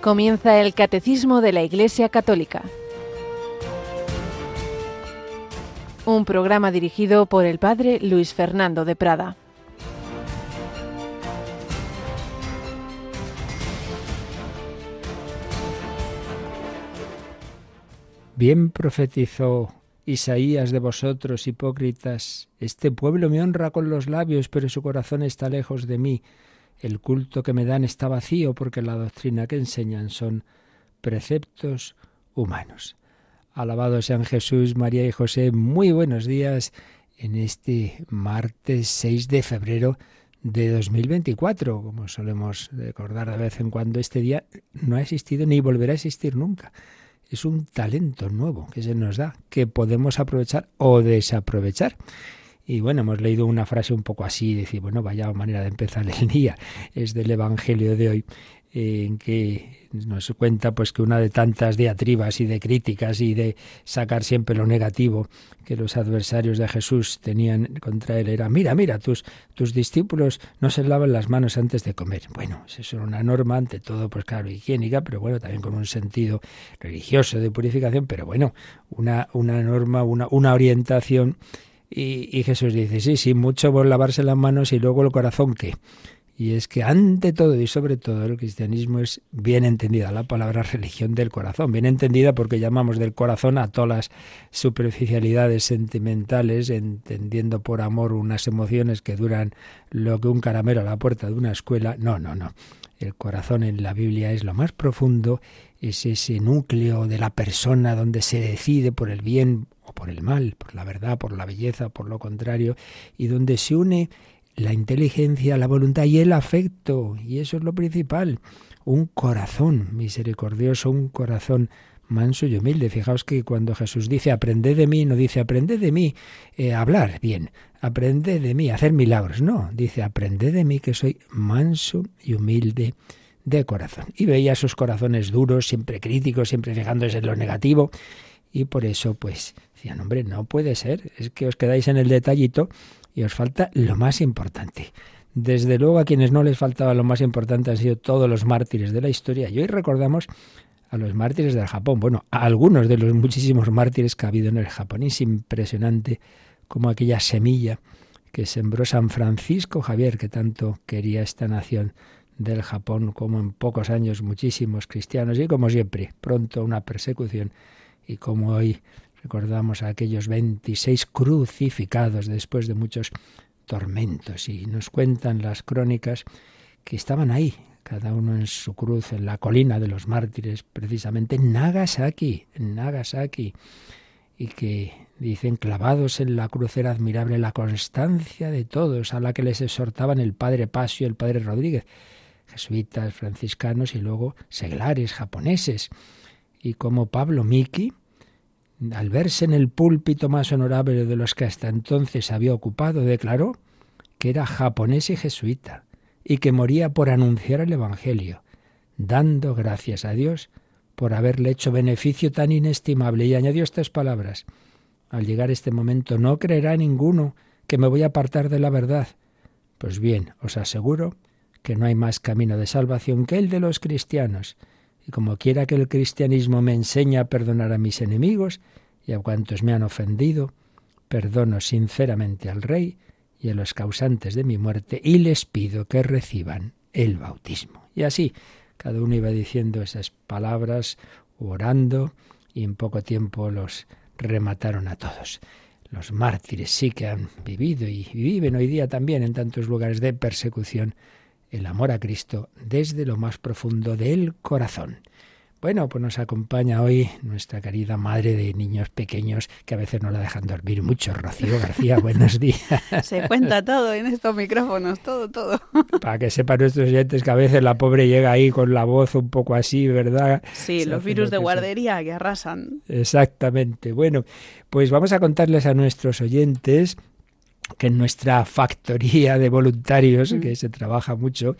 Comienza el Catecismo de la Iglesia Católica. Un programa dirigido por el Padre Luis Fernando de Prada. Bien profetizó Isaías de vosotros, hipócritas, este pueblo me honra con los labios, pero su corazón está lejos de mí. El culto que me dan está vacío porque la doctrina que enseñan son preceptos humanos. Alabado sean Jesús, María y José. Muy buenos días en este martes 6 de febrero de 2024. Como solemos recordar de vez en cuando, este día no ha existido ni volverá a existir nunca. Es un talento nuevo que se nos da, que podemos aprovechar o desaprovechar. Y bueno, hemos leído una frase un poco así, decir, bueno, vaya manera de empezar el día, es del Evangelio de hoy, en que nos cuenta pues que una de tantas diatribas y de críticas y de sacar siempre lo negativo que los adversarios de Jesús tenían contra él era mira mira tus tus discípulos no se lavan las manos antes de comer bueno eso es una norma ante todo pues claro higiénica pero bueno también con un sentido religioso de purificación pero bueno una una norma una una orientación y, Jesús dice, sí, sí, mucho por lavarse las manos y luego el corazón, ¿qué? Y es que ante todo y sobre todo el cristianismo es bien entendida la palabra religión del corazón, bien entendida porque llamamos del corazón a todas las superficialidades sentimentales, entendiendo por amor unas emociones que duran lo que un caramelo a la puerta de una escuela. No, no, no. El corazón en la Biblia es lo más profundo, es ese núcleo de la persona donde se decide por el bien por el mal, por la verdad, por la belleza, por lo contrario, y donde se une la inteligencia, la voluntad y el afecto, y eso es lo principal, un corazón misericordioso, un corazón manso y humilde. Fijaos que cuando Jesús dice aprended de mí, no dice aprended de mí eh, hablar bien, aprended de mí hacer milagros, no, dice aprended de mí que soy manso y humilde de corazón. Y veía sus corazones duros, siempre críticos, siempre fijándose en lo negativo, y por eso pues decían, hombre, no puede ser, es que os quedáis en el detallito y os falta lo más importante. Desde luego a quienes no les faltaba lo más importante han sido todos los mártires de la historia y hoy recordamos a los mártires del Japón, bueno, a algunos de los muchísimos mártires que ha habido en el Japón. Es impresionante como aquella semilla que sembró San Francisco Javier, que tanto quería esta nación del Japón, como en pocos años muchísimos cristianos y como siempre, pronto una persecución y como hoy recordamos a aquellos 26 crucificados después de muchos tormentos. Y nos cuentan las crónicas que estaban ahí, cada uno en su cruz, en la colina de los mártires, precisamente en Nagasaki, en Nagasaki, y que dicen clavados en la cruz era admirable la constancia de todos, a la que les exhortaban el padre Pasio y el padre Rodríguez, jesuitas, franciscanos y luego seglares japoneses, y como Pablo Miki, al verse en el púlpito más honorable de los que hasta entonces había ocupado, declaró que era japonés y jesuita, y que moría por anunciar el Evangelio, dando gracias a Dios por haberle hecho beneficio tan inestimable, y añadió estas palabras Al llegar este momento no creerá ninguno que me voy a apartar de la verdad. Pues bien, os aseguro que no hay más camino de salvación que el de los cristianos, y como quiera que el cristianismo me enseñe a perdonar a mis enemigos y a cuantos me han ofendido, perdono sinceramente al Rey y a los causantes de mi muerte y les pido que reciban el bautismo. Y así, cada uno iba diciendo esas palabras, orando, y en poco tiempo los remataron a todos. Los mártires sí que han vivido y viven hoy día también en tantos lugares de persecución el amor a Cristo desde lo más profundo del corazón. Bueno, pues nos acompaña hoy nuestra querida madre de niños pequeños que a veces no la dejan dormir mucho, Rocío García. Buenos días. Se cuenta todo en estos micrófonos, todo, todo. Para que sepan nuestros oyentes que a veces la pobre llega ahí con la voz un poco así, ¿verdad? Sí, los virus de guardería que arrasan. Exactamente. Bueno, pues vamos a contarles a nuestros oyentes que en nuestra factoría de voluntarios, que se trabaja mucho,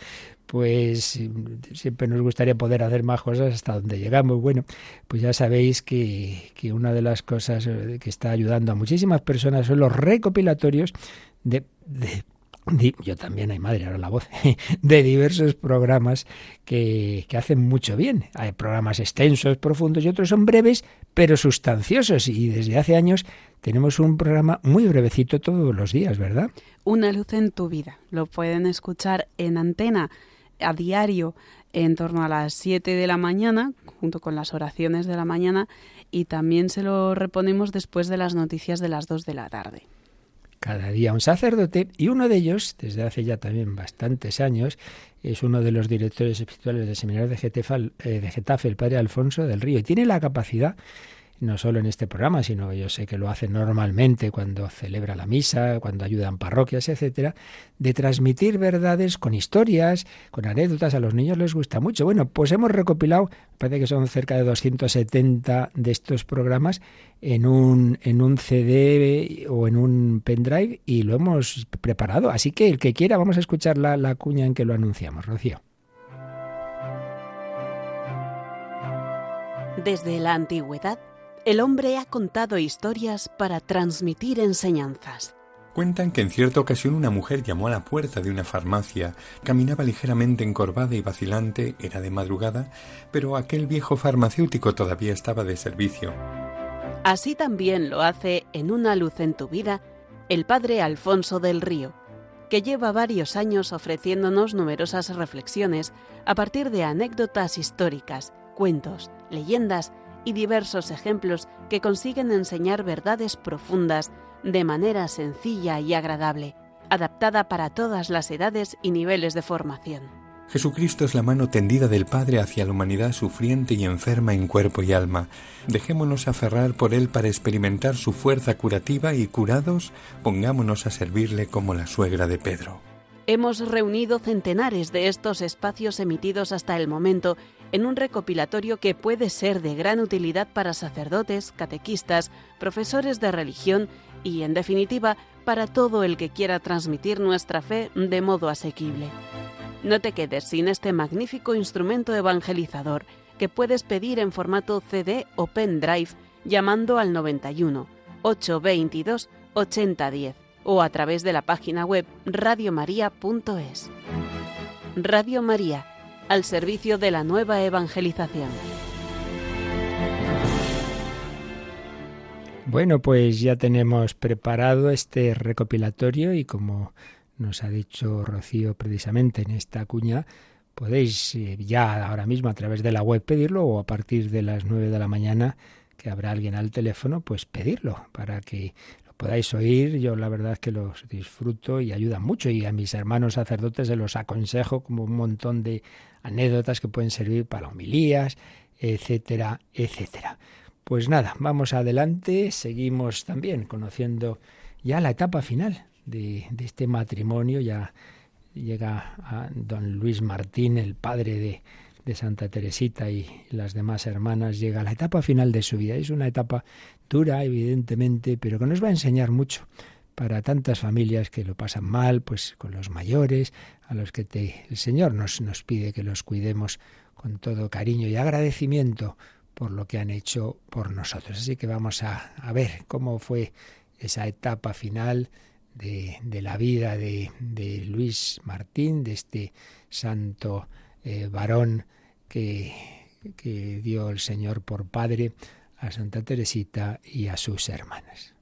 pues siempre nos gustaría poder hacer más cosas hasta donde llegamos. Bueno, pues ya sabéis que, que una de las cosas eh, que está ayudando a muchísimas personas son los recopilatorios de, yo también, hay madre, ahora la voz, de diversos programas que, que, hacen mucho bien. Hay programas extensos, profundos y otros son breves, pero sustanciosos. Y desde hace años tenemos un programa muy brevecito todos los días, ¿verdad? Una luz en tu vida. Lo pueden escuchar en antena a diario en torno a las 7 de la mañana, junto con las oraciones de la mañana, y también se lo reponemos después de las noticias de las 2 de la tarde cada día un sacerdote y uno de ellos, desde hace ya también bastantes años, es uno de los directores espirituales del seminario de Getafe, eh, de Getafe, el padre Alfonso del Río, y tiene la capacidad no solo en este programa, sino yo sé que lo hace normalmente cuando celebra la misa, cuando ayuda en parroquias, etcétera, de transmitir verdades con historias, con anécdotas, a los niños les gusta mucho. Bueno, pues hemos recopilado, parece que son cerca de 270 de estos programas en un en un CD o en un pendrive y lo hemos preparado, así que el que quiera vamos a escuchar la, la cuña en que lo anunciamos, Rocío. Desde la antigüedad el hombre ha contado historias para transmitir enseñanzas. Cuentan que en cierta ocasión una mujer llamó a la puerta de una farmacia, caminaba ligeramente encorvada y vacilante, era de madrugada, pero aquel viejo farmacéutico todavía estaba de servicio. Así también lo hace en Una luz en tu vida el padre Alfonso del Río, que lleva varios años ofreciéndonos numerosas reflexiones a partir de anécdotas históricas, cuentos, leyendas y diversos ejemplos que consiguen enseñar verdades profundas de manera sencilla y agradable, adaptada para todas las edades y niveles de formación. Jesucristo es la mano tendida del Padre hacia la humanidad sufriente y enferma en cuerpo y alma. Dejémonos aferrar por Él para experimentar su fuerza curativa y curados, pongámonos a servirle como la suegra de Pedro. Hemos reunido centenares de estos espacios emitidos hasta el momento en un recopilatorio que puede ser de gran utilidad para sacerdotes, catequistas, profesores de religión y, en definitiva, para todo el que quiera transmitir nuestra fe de modo asequible. No te quedes sin este magnífico instrumento evangelizador que puedes pedir en formato CD o pendrive llamando al 91 822 8010 o a través de la página web radiomaria.es. Radio María al servicio de la nueva evangelización. Bueno, pues ya tenemos preparado este recopilatorio y como nos ha dicho Rocío precisamente en esta cuña, podéis eh, ya ahora mismo a través de la web pedirlo o a partir de las nueve de la mañana que habrá alguien al teléfono, pues pedirlo para que podáis oír. Yo la verdad es que los disfruto y ayuda mucho y a mis hermanos sacerdotes se los aconsejo como un montón de anécdotas que pueden servir para homilías, etcétera, etcétera. Pues nada, vamos adelante, seguimos también conociendo ya la etapa final de, este matrimonio, ya llega a don Luis Martín, el padre de, de Santa Teresita y las demás hermanas, llega a la etapa final de su vida. Es una etapa dura, evidentemente, pero que nos va a enseñar mucho para tantas familias que lo pasan mal, pues con los mayores, a los que te, el Señor nos, nos pide que los cuidemos con todo cariño y agradecimiento por lo que han hecho por nosotros. Así que vamos a, a ver cómo fue esa etapa final de, de la vida de, de, Luis Martín, de este santo eh, varón que, que dio el Señor por padre a Santa Teresita y a sus hermanas.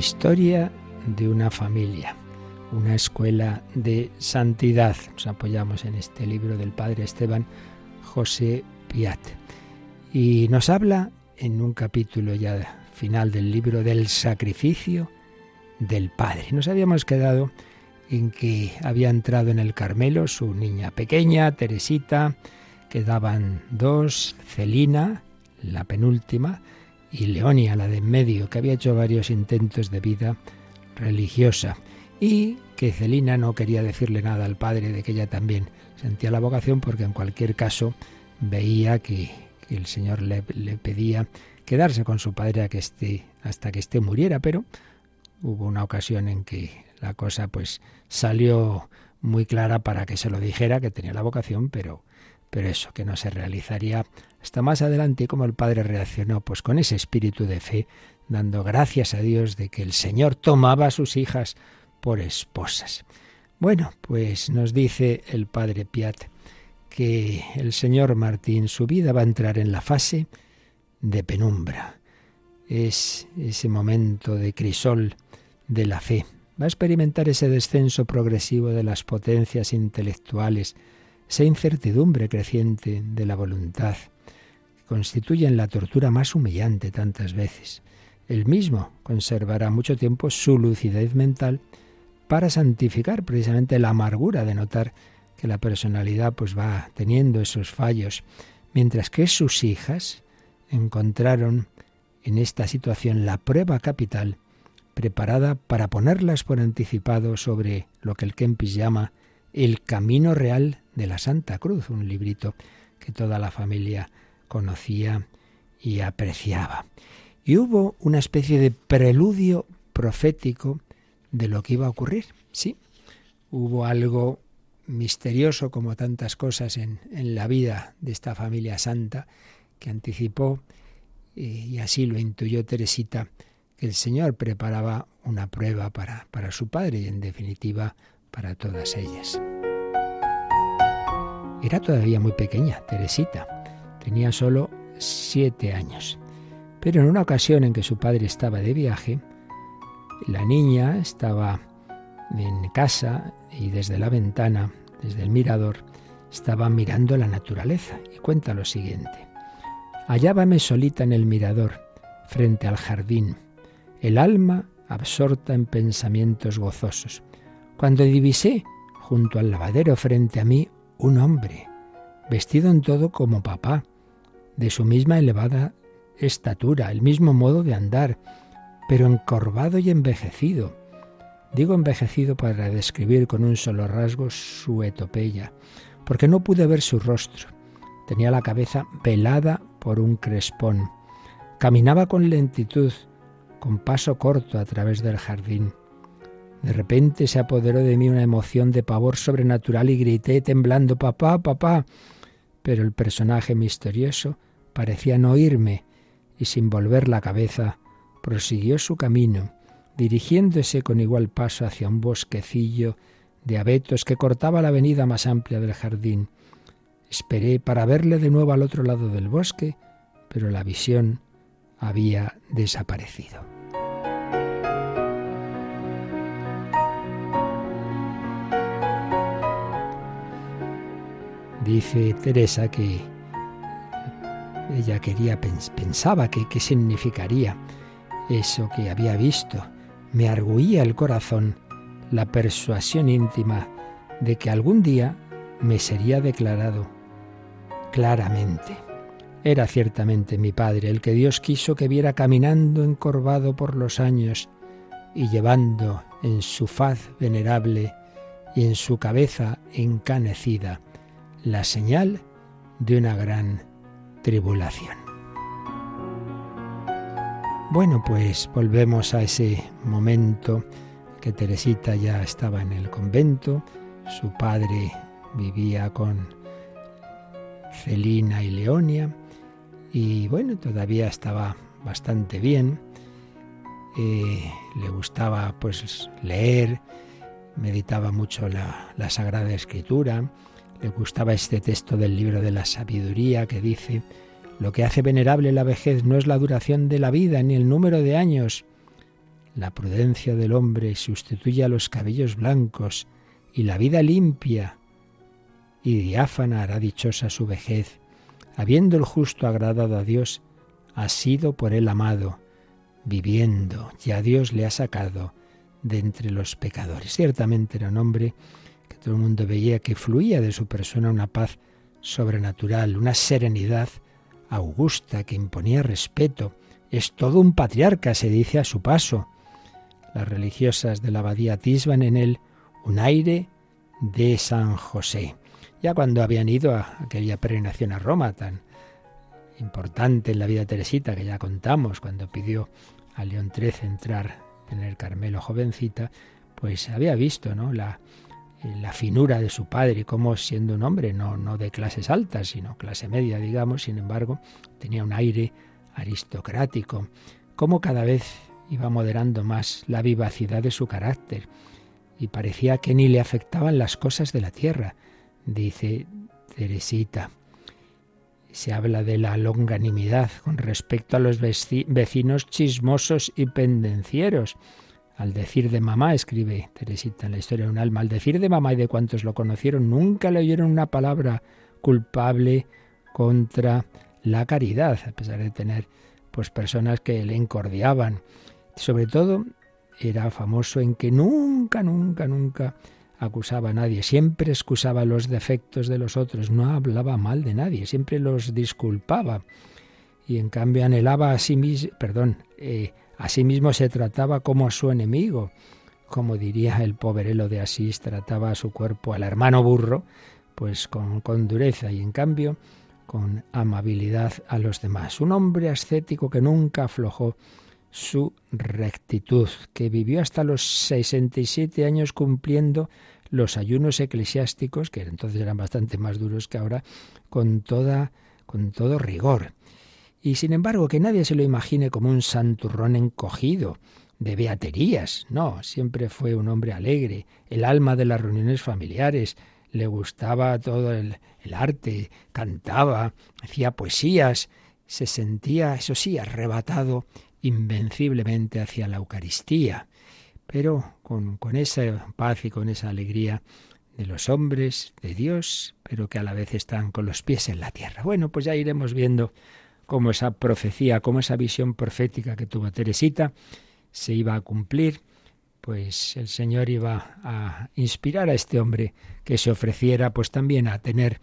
Historia de una familia, una escuela de santidad. Nos apoyamos en este libro del padre Esteban José Piat. Y nos habla en un capítulo ya final del libro del sacrificio del Padre. Nos habíamos quedado en que había entrado en el Carmelo su niña pequeña, Teresita, quedaban dos, Celina, la penúltima, y Leonia, la de en medio, que había hecho varios intentos de vida religiosa y que Celina no quería decirle nada al padre de que ella también sentía la vocación porque en cualquier caso veía que, el Señor le, le, pedía quedarse con su padre a que esté, hasta que éste muriera, pero hubo una ocasión en que la cosa pues salió muy clara para que se lo dijera que tenía la vocación, pero pero eso, que no se realizaría hasta más adelante y como el padre reaccionó, pues con ese espíritu de fe, dando gracias a Dios de que el Señor tomaba a sus hijas por esposas. Bueno, pues nos dice el padre Piat que el señor Martín, su vida va a entrar en la fase de penumbra. Es ese momento de crisol de la fe. Va a experimentar ese descenso progresivo de las potencias intelectuales, esa incertidumbre creciente de la voluntad, que constituyen la tortura más humillante tantas veces. Él mismo conservará mucho tiempo su lucidez mental para santificar precisamente la amargura de notar que la personalidad pues va teniendo esos fallos, mientras que sus hijas encontraron en esta situación la prueba capital preparada para ponerlas por anticipado sobre lo que el Kempis llama el camino real de la Santa Cruz, un librito que toda la familia conocía y apreciaba. Y hubo una especie de preludio profético de lo que iba a ocurrir. Sí, hubo algo misterioso como tantas cosas en, en la vida de esta familia santa que anticipó, y así lo intuyó Teresita, que el Señor preparaba una prueba para, para su padre y en definitiva para todas ellas. Era todavía muy pequeña, Teresita. Tenía solo siete años. Pero en una ocasión en que su padre estaba de viaje, la niña estaba en casa y desde la ventana, desde el mirador, estaba mirando la naturaleza y cuenta lo siguiente. Hallábame solita en el mirador, frente al jardín, el alma absorta en pensamientos gozosos, cuando divisé, junto al lavadero frente a mí, un hombre, vestido en todo como papá, de su misma elevada estatura, el mismo modo de andar, pero encorvado y envejecido. Digo envejecido para describir con un solo rasgo su etopeya, porque no pude ver su rostro. Tenía la cabeza velada por un crespón. Caminaba con lentitud, con paso corto a través del jardín. De repente se apoderó de mí una emoción de pavor sobrenatural y grité temblando Papá, papá. Pero el personaje misterioso parecía no oírme y sin volver la cabeza prosiguió su camino, dirigiéndose con igual paso hacia un bosquecillo de abetos que cortaba la avenida más amplia del jardín. Esperé para verle de nuevo al otro lado del bosque, pero la visión había desaparecido. Dice Teresa que ella quería pensaba que qué significaría eso que había visto. Me arguía el corazón la persuasión íntima de que algún día me sería declarado claramente. Era ciertamente mi padre, el que Dios quiso que viera caminando encorvado por los años y llevando en su faz venerable y en su cabeza encanecida la señal de una gran tribulación. Bueno, pues volvemos a ese momento que Teresita ya estaba en el convento, su padre vivía con Celina y Leonia, y bueno, todavía estaba bastante bien. Eh, le gustaba pues leer, meditaba mucho la, la Sagrada Escritura, le gustaba este texto del libro de la sabiduría que dice, lo que hace venerable la vejez no es la duración de la vida ni el número de años. La prudencia del hombre sustituye a los cabellos blancos y la vida limpia y diáfana hará dichosa su vejez habiendo el justo agradado a Dios, ha sido por él amado, viviendo, y a Dios le ha sacado de entre los pecadores. Ciertamente era un hombre todo el mundo veía que fluía de su persona una paz sobrenatural, una serenidad augusta que imponía respeto. Es todo un patriarca, se dice a su paso. Las religiosas de la abadía atisban en él un aire de San José. Ya cuando habían ido a aquella peregrinación a Roma tan importante en la vida de Teresita, que ya contamos, cuando pidió a León XIII entrar en el Carmelo jovencita, pues había visto ¿no? la, la finura de su padre, como siendo un hombre no, no de clases altas, sino clase media, digamos, sin embargo, tenía un aire aristocrático, como cada vez iba moderando más la vivacidad de su carácter, y parecía que ni le afectaban las cosas de la tierra, dice Teresita. Se habla de la longanimidad con respecto a los vecinos chismosos y pendencieros. Al decir de mamá, escribe Teresita en la historia de un alma, al decir de mamá y de cuantos lo conocieron, nunca le oyeron una palabra culpable contra la caridad, a pesar de tener pues personas que le encordiaban. Sobre todo era famoso en que nunca, nunca, nunca acusaba a nadie, siempre excusaba los defectos de los otros, no hablaba mal de nadie, siempre los disculpaba y en cambio anhelaba a sí mismo, perdón, eh, a sí mismo se trataba como a su enemigo, como diría el poverelo de Asís, trataba a su cuerpo, al hermano burro, pues con, con dureza y en cambio con amabilidad a los demás. Un hombre ascético que nunca aflojó su rectitud, que vivió hasta los 67 años cumpliendo los ayunos eclesiásticos, que entonces eran bastante más duros que ahora, con toda con todo rigor. Y sin embargo, que nadie se lo imagine como un santurrón encogido, de beaterías. No, siempre fue un hombre alegre, el alma de las reuniones familiares, le gustaba todo el, el arte, cantaba, hacía poesías, se sentía, eso sí, arrebatado invenciblemente hacia la Eucaristía, pero con, con esa paz y con esa alegría de los hombres, de Dios, pero que a la vez están con los pies en la tierra. Bueno, pues ya iremos viendo cómo esa profecía, cómo esa visión profética que tuvo Teresita se iba a cumplir, pues el Señor iba a inspirar a este hombre que se ofreciera pues también a tener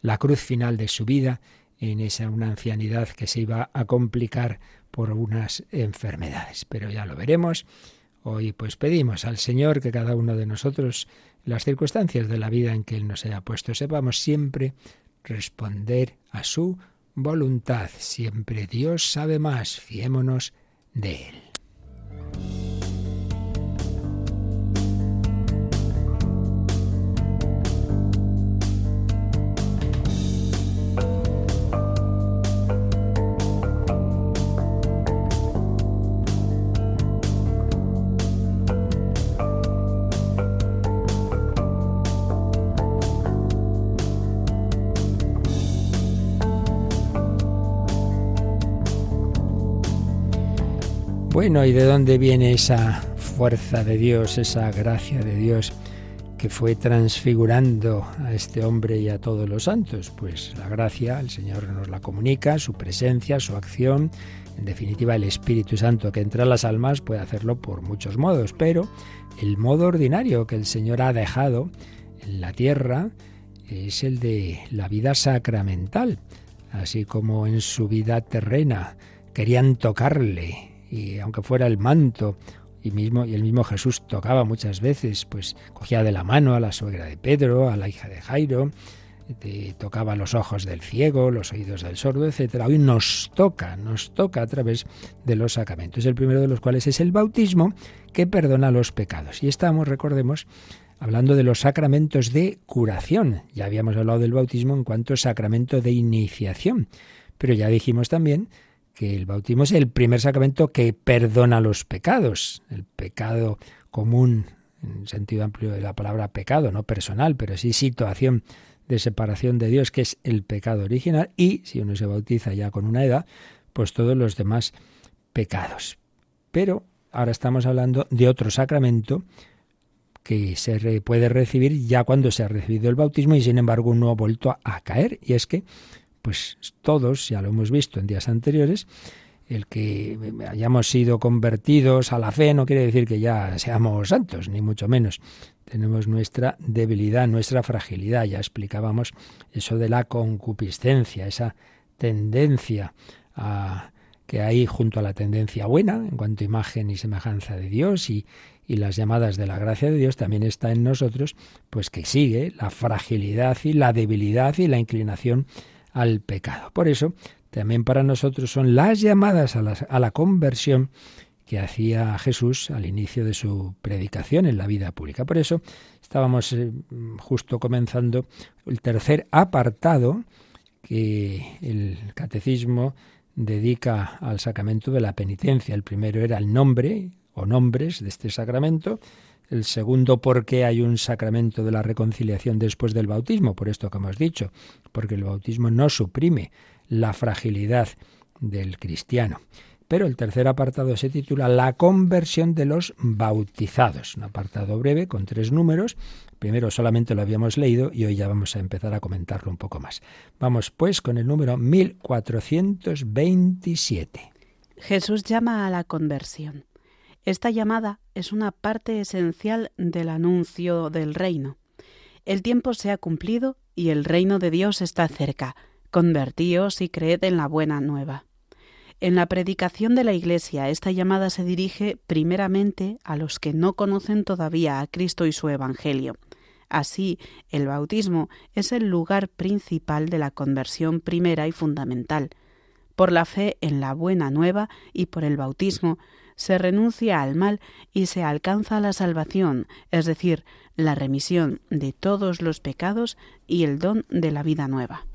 la cruz final de su vida en esa una ancianidad que se iba a complicar por unas enfermedades. Pero ya lo veremos. Hoy pues pedimos al Señor que cada uno de nosotros, las circunstancias de la vida en que Él nos haya puesto, sepamos siempre responder a su voluntad. Siempre Dios sabe más, fiémonos de Él. Bueno, ¿y de dónde viene esa fuerza de Dios, esa gracia de Dios que fue transfigurando a este hombre y a todos los santos? Pues la gracia, el Señor nos la comunica, su presencia, su acción, en definitiva el Espíritu Santo que entra en las almas puede hacerlo por muchos modos, pero el modo ordinario que el Señor ha dejado en la tierra es el de la vida sacramental, así como en su vida terrena querían tocarle, y aunque fuera el manto y mismo y el mismo Jesús tocaba muchas veces, pues cogía de la mano a la suegra de Pedro, a la hija de Jairo, tocaba los ojos del ciego, los oídos del sordo, etcétera. Hoy nos toca, nos toca a través de los sacramentos. El primero de los cuales es el bautismo, que perdona los pecados. Y estamos, recordemos, hablando de los sacramentos de curación. Ya habíamos hablado del bautismo en cuanto a sacramento de iniciación, pero ya dijimos también que el bautismo es el primer sacramento que perdona los pecados, el pecado común en sentido amplio de la palabra pecado, no personal, pero sí situación de separación de Dios, que es el pecado original, y si uno se bautiza ya con una edad, pues todos los demás pecados. Pero ahora estamos hablando de otro sacramento que se puede recibir ya cuando se ha recibido el bautismo y sin embargo no ha vuelto a caer, y es que pues todos, ya lo hemos visto en días anteriores, el que hayamos sido convertidos a la fe no quiere decir que ya seamos santos, ni mucho menos. Tenemos nuestra debilidad, nuestra fragilidad. Ya explicábamos eso de la concupiscencia, esa tendencia a que hay junto a la tendencia buena en cuanto a imagen y semejanza de Dios y, y las llamadas de la gracia de Dios, también está en nosotros, pues que sigue la fragilidad y la debilidad y la inclinación al pecado. Por eso, también para nosotros son las llamadas a la, a la conversión que hacía Jesús al inicio de su predicación en la vida pública. Por eso estábamos eh, justo comenzando el tercer apartado que el catecismo dedica al sacramento de la penitencia. El primero era el nombre o nombres de este sacramento. El segundo, por qué hay un sacramento de la reconciliación después del bautismo, por esto que hemos dicho, porque el bautismo no suprime la fragilidad del cristiano. Pero el tercer apartado se titula La conversión de los bautizados, un apartado breve con tres números. Primero solamente lo habíamos leído y hoy ya vamos a empezar a comentarlo un poco más. Vamos pues con el número 1427. Jesús llama a la conversión. Esta llamada es una parte esencial del anuncio del reino. El tiempo se ha cumplido y el reino de Dios está cerca. Convertíos y creed en la buena nueva. En la predicación de la Iglesia, esta llamada se dirige primeramente a los que no conocen todavía a Cristo y su Evangelio. Así, el bautismo es el lugar principal de la conversión primera y fundamental. Por la fe en la buena nueva y por el bautismo se renuncia al mal y se alcanza la salvación, es decir, la remisión de todos los pecados y el don de la vida nueva.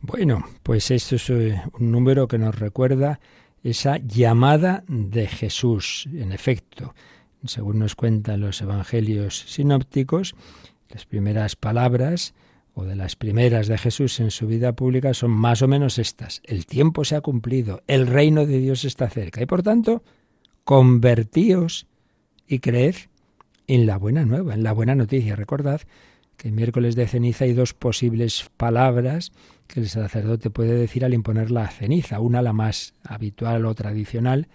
Bueno, pues esto es eh, un número que nos recuerda esa llamada de Jesús. En efecto, según nos cuentan los evangelios sinópticos, las primeras palabras o de las primeras de Jesús en su vida pública son más o menos estas. El tiempo se ha cumplido, el reino de Dios está cerca y por tanto, convertíos y creed en la buena nueva, en la buena noticia. Recordad que miércoles de ceniza hay dos posibles palabras que el sacerdote puede decir al imponer la ceniza, una la más habitual o tradicional,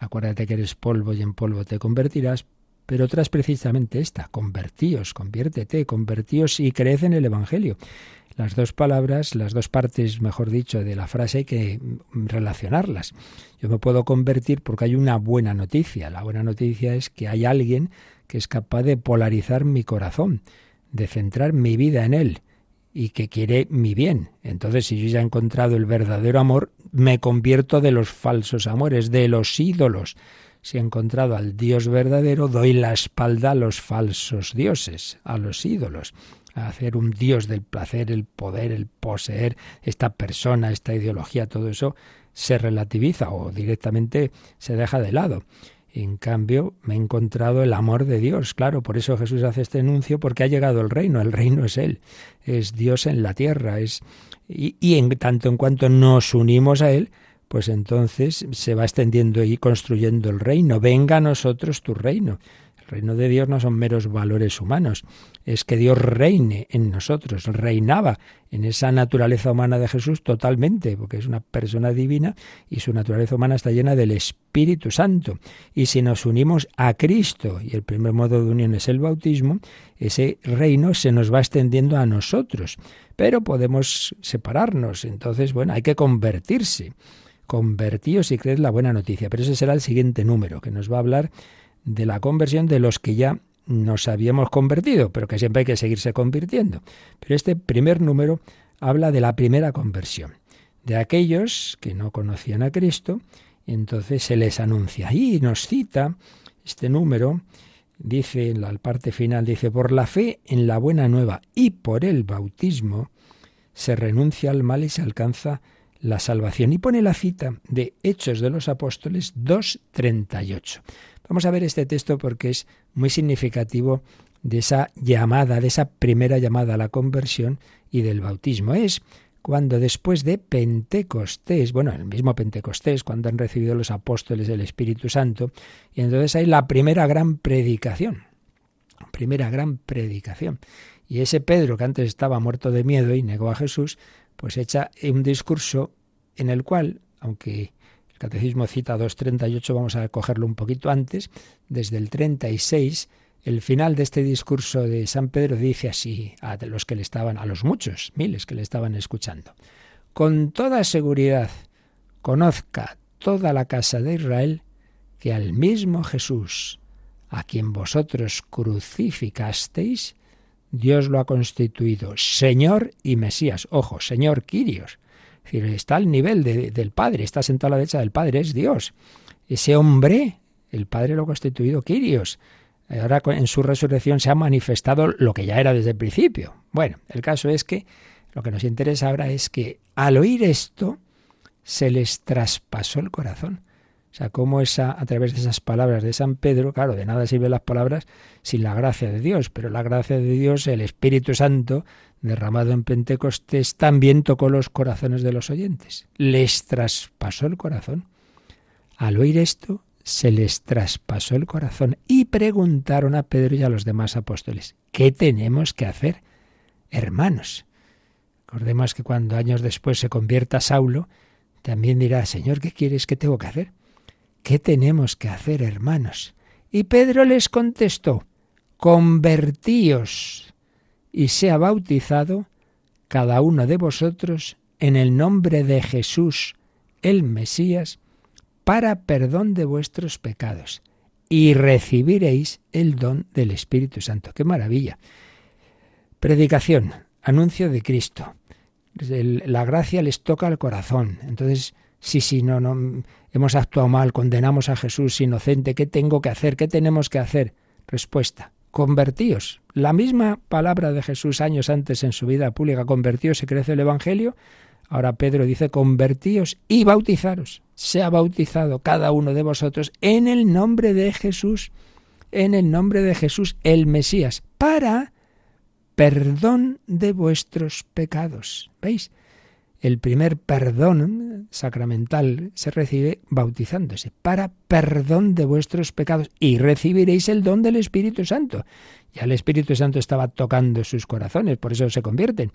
acuérdate que eres polvo y en polvo te convertirás, pero otra es precisamente esta, convertíos, conviértete, convertíos y creed en el Evangelio. Las dos palabras, las dos partes, mejor dicho, de la frase hay que relacionarlas. Yo me puedo convertir porque hay una buena noticia. La buena noticia es que hay alguien que es capaz de polarizar mi corazón, de centrar mi vida en él y que quiere mi bien. Entonces, si yo ya he encontrado el verdadero amor, me convierto de los falsos amores, de los ídolos. Si he encontrado al Dios verdadero, doy la espalda a los falsos dioses, a los ídolos. Hacer un Dios del placer, el poder, el poseer, esta persona, esta ideología, todo eso se relativiza o directamente se deja de lado. En cambio, me he encontrado el amor de Dios. Claro, por eso Jesús hace este anuncio, porque ha llegado el reino. El reino es Él, es Dios en la tierra. Es, y, y en tanto en cuanto nos unimos a Él, pues entonces se va extendiendo y construyendo el reino. Venga a nosotros tu reino. El reino de Dios no son meros valores humanos, es que Dios reine en nosotros, reinaba en esa naturaleza humana de Jesús totalmente, porque es una persona divina y su naturaleza humana está llena del Espíritu Santo. Y si nos unimos a Cristo, y el primer modo de unión es el bautismo, ese reino se nos va extendiendo a nosotros. Pero podemos separarnos, entonces, bueno, hay que convertirse. Convertíos y creed la buena noticia. Pero ese será el siguiente número, que nos va a hablar de la conversión de los que ya nos habíamos convertido, pero que siempre hay que seguirse convirtiendo. Pero este primer número habla de la primera conversión, de aquellos que no conocían a Cristo, entonces se les anuncia. Y nos cita este número, dice en la parte final, dice, por la fe en la buena nueva y por el bautismo se renuncia al mal y se alcanza la salvación. Y pone la cita de Hechos de los Apóstoles 2.38. Vamos a ver este texto porque es muy significativo de esa llamada, de esa primera llamada a la conversión y del bautismo. Es cuando después de Pentecostés, bueno, el mismo Pentecostés, cuando han recibido los apóstoles el Espíritu Santo, y entonces hay la primera gran predicación, primera gran predicación. Y ese Pedro, que antes estaba muerto de miedo y negó a Jesús, pues echa un discurso en el cual, aunque el Catecismo cita 2.38, vamos a cogerlo un poquito antes, desde el 36, el final de este discurso de San Pedro dice así a los que le estaban, a los muchos, miles que le estaban escuchando. Con toda seguridad, conozca toda la casa de Israel que al mismo Jesús, a quien vosotros crucificasteis, Dios lo ha constituido Señor y Mesías. Ojo, Señor Quirios. Decir, está al nivel del Padre, está sentado a la derecha del Padre, es Dios. Ese hombre, el Padre lo ha constituido Quirios. Ahora en su resurrección se ha manifestado lo que ya era desde el principio. Bueno, el caso es que lo que nos interesa ahora es que al oír esto se les traspasó el corazón. O sea, cómo esa, a través de esas palabras de San Pedro, claro, de nada sirven las palabras sin la gracia de Dios, pero la gracia de Dios, el Espíritu Santo, derramado en Pentecostés, también tocó los corazones de los oyentes. Les traspasó el corazón. Al oír esto, se les traspasó el corazón y preguntaron a Pedro y a los demás apóstoles, ¿qué tenemos que hacer, hermanos? Recordemos que cuando años después se convierta Saulo, también dirá, Señor, ¿qué quieres que tengo que hacer? ¿Qué tenemos que hacer, hermanos? Y Pedro les contestó, convertíos y sea bautizado cada uno de vosotros en el nombre de Jesús, el Mesías, para perdón de vuestros pecados, y recibiréis el don del Espíritu Santo. ¡Qué maravilla! Predicación, anuncio de Cristo. La gracia les toca al corazón. Entonces, sí, sí, no, no, hemos actuado mal, condenamos a Jesús inocente, ¿qué tengo que hacer? ¿Qué tenemos que hacer? Respuesta, convertíos. La misma palabra de Jesús años antes en su vida pública, convertíos, se crece el Evangelio. Ahora Pedro dice, convertíos y bautizaros. Sea bautizado cada uno de vosotros en el nombre de Jesús, en el nombre de Jesús, el Mesías, para perdón de vuestros pecados. ¿Veis? El primer perdón sacramental se recibe bautizándose, para perdón de vuestros pecados, y recibiréis el don del Espíritu Santo. Ya el Espíritu Santo estaba tocando sus corazones, por eso se convierten.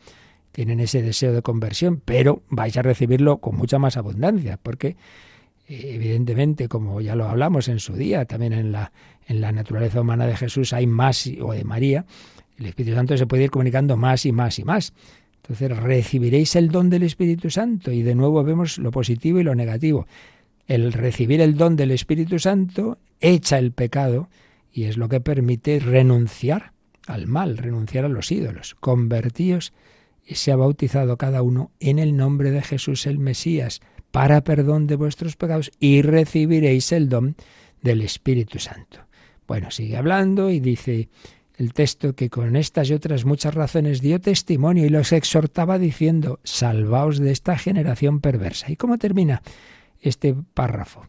Tienen ese deseo de conversión, pero vais a recibirlo con mucha más abundancia, porque eh, evidentemente, como ya lo hablamos en su día, también en la, en la naturaleza humana de Jesús hay más, o de María, el Espíritu Santo se puede ir comunicando más y más y más. Entonces recibiréis el don del Espíritu Santo y de nuevo vemos lo positivo y lo negativo. El recibir el don del Espíritu Santo echa el pecado y es lo que permite renunciar al mal, renunciar a los ídolos. Convertíos y sea bautizado cada uno en el nombre de Jesús el Mesías para perdón de vuestros pecados y recibiréis el don del Espíritu Santo. Bueno, sigue hablando y dice el texto que con estas y otras muchas razones dio testimonio y los exhortaba diciendo, salvaos de esta generación perversa. ¿Y cómo termina este párrafo?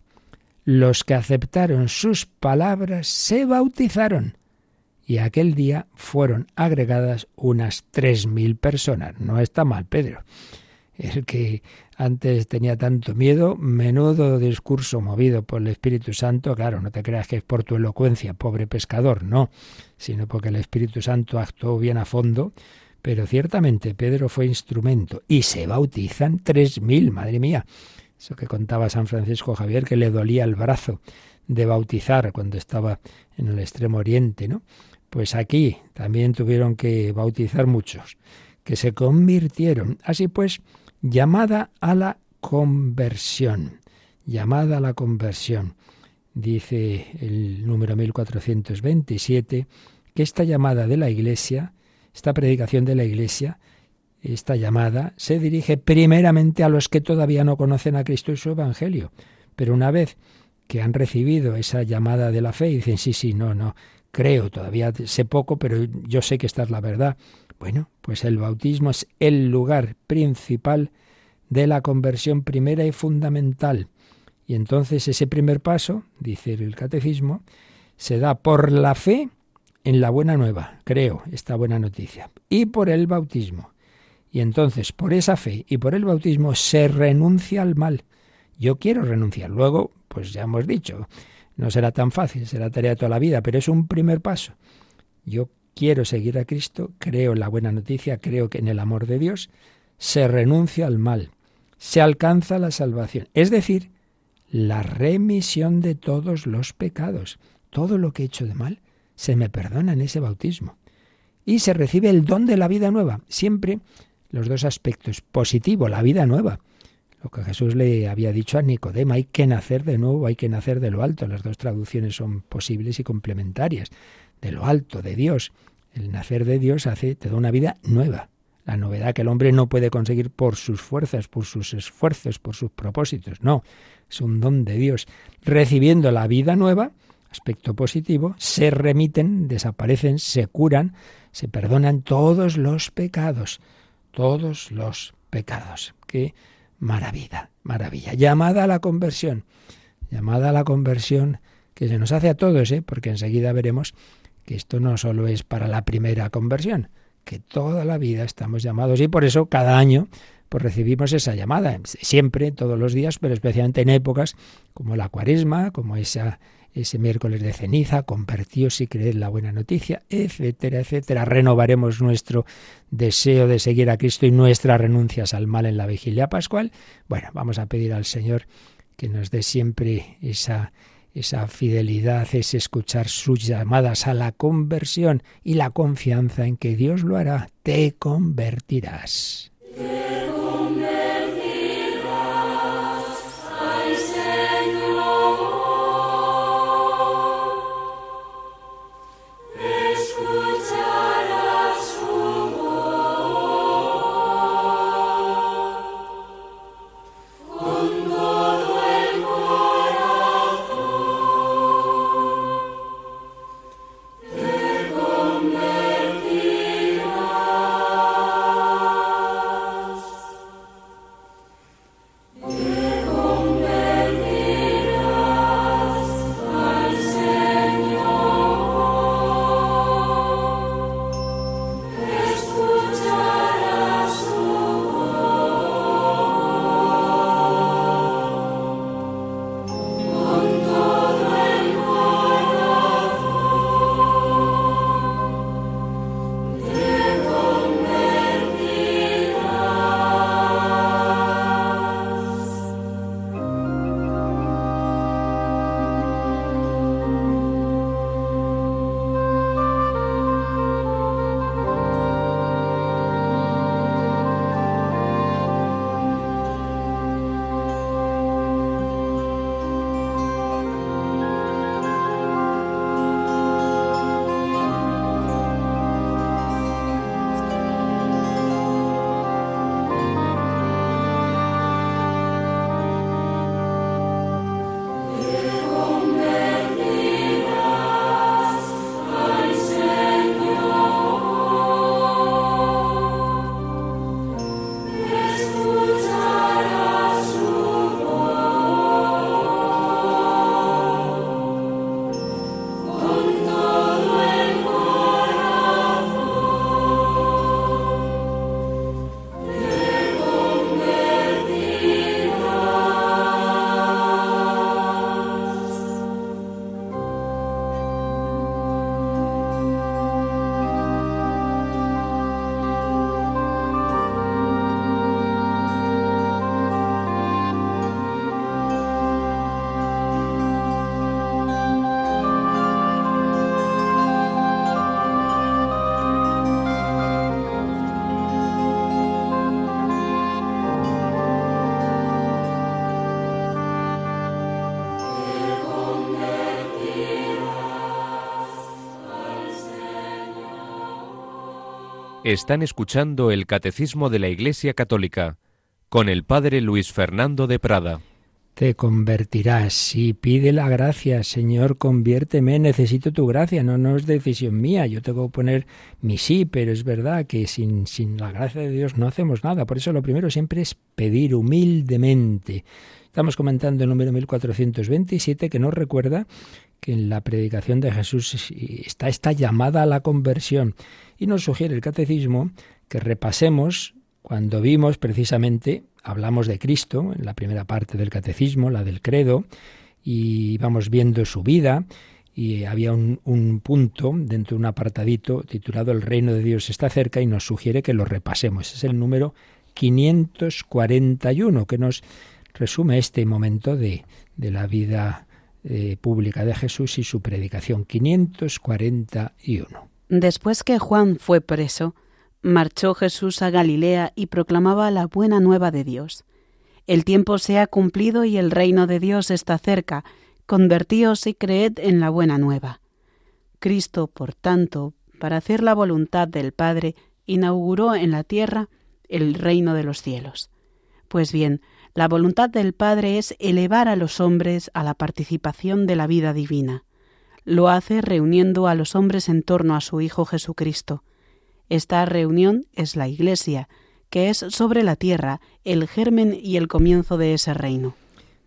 Los que aceptaron sus palabras se bautizaron y aquel día fueron agregadas unas tres mil personas. No está mal, Pedro. El que antes tenía tanto miedo, menudo discurso movido por el Espíritu Santo, claro, no te creas que es por tu elocuencia, pobre pescador, no, sino porque el Espíritu Santo actuó bien a fondo, pero ciertamente Pedro fue instrumento y se bautizan tres mil, madre mía. Eso que contaba San Francisco Javier, que le dolía el brazo de bautizar cuando estaba en el extremo oriente, ¿no? Pues aquí también tuvieron que bautizar muchos, que se convirtieron. Así pues, llamada a la conversión, llamada a la conversión. Dice el número 1427 que esta llamada de la Iglesia, esta predicación de la Iglesia, esta llamada se dirige primeramente a los que todavía no conocen a Cristo y su Evangelio. Pero una vez que han recibido esa llamada de la fe y dicen, sí, sí, no, no, creo, todavía sé poco, pero yo sé que esta es la verdad, bueno, pues el bautismo es el lugar principal de la conversión primera y fundamental. Y entonces ese primer paso, dice el catecismo, se da por la fe en la buena nueva, creo, esta buena noticia, y por el bautismo. Y entonces por esa fe y por el bautismo se renuncia al mal. Yo quiero renunciar. Luego, pues ya hemos dicho, no será tan fácil, será tarea toda la vida, pero es un primer paso. Yo quiero seguir a Cristo, creo en la buena noticia, creo que en el amor de Dios, se renuncia al mal, se alcanza la salvación, es decir, la remisión de todos los pecados. Todo lo que he hecho de mal se me perdona en ese bautismo. Y se recibe el don de la vida nueva, siempre los dos aspectos, positivo, la vida nueva. lo que Jesús le había dicho a Nicodemo, hay que nacer de nuevo, hay que nacer de lo alto. Las dos traducciones son posibles y complementarias. De lo alto, de Dios. El nacer de Dios hace, te da una vida nueva. La novedad que el hombre no puede conseguir por sus fuerzas, por sus esfuerzos, por sus propósitos. No, es un don de Dios. Recibiendo la vida nueva, aspecto positivo, se remiten, desaparecen, se curan, se perdonan todos los pecados. Todos los pecados. Que maravilla, maravilla. Llamada a la conversión, llamada a la conversión que se nos hace a todos, ¿eh? porque enseguida veremos esto no solo es para la primera conversión, que toda la vida estamos llamados y por eso cada año pues recibimos esa llamada, siempre, todos los días, pero especialmente en épocas como la cuaresma, como esa ese miércoles de ceniza, convertíos y creed la buena noticia, etcétera, etcétera. Renovaremos nuestro deseo de seguir a Cristo y nuestras renuncias al mal en la vigilia pascual. Bueno, vamos a pedir al Señor que nos dé siempre esa esa fidelidad, ese escuchar sus llamadas a la conversión y la confianza en que Dios lo hará, te convertirás. Están escuchando el Catecismo de la Iglesia Católica con el Padre Luis Fernando de Prada. Te convertirás y pide la gracia, Señor, conviérteme, necesito tu gracia, no, no es decisión mía, yo tengo que poner mi sí, pero es verdad que sin, sin la gracia de Dios no hacemos nada, por eso lo primero siempre es pedir humildemente. Estamos comentando el número 1427 que nos recuerda que en la predicación de Jesús está esta llamada a la conversión y nos sugiere el catecismo que repasemos cuando vimos precisamente, hablamos de Cristo en la primera parte del catecismo, la del credo, y vamos viendo su vida, y había un, un, punto dentro de un apartadito titulado El reino de Dios está cerca y nos sugiere que lo repasemos. Es el número 541 que nos resume este momento de, de la vida eh, pública de Jesús y su predicación. 541. Después que Juan fue preso, marchó Jesús a Galilea y proclamaba la buena nueva de Dios. El tiempo se ha cumplido y el reino de Dios está cerca. Convertíos y creed en la buena nueva. Cristo, por tanto, para hacer la voluntad del Padre, inauguró en la tierra el reino de los cielos. Pues bien, la voluntad del Padre es elevar a los hombres a la participación de la vida divina. Lo hace reuniendo a los hombres en torno a su Hijo Jesucristo. Esta reunión es la Iglesia, que es sobre la tierra el germen y el comienzo de ese reino.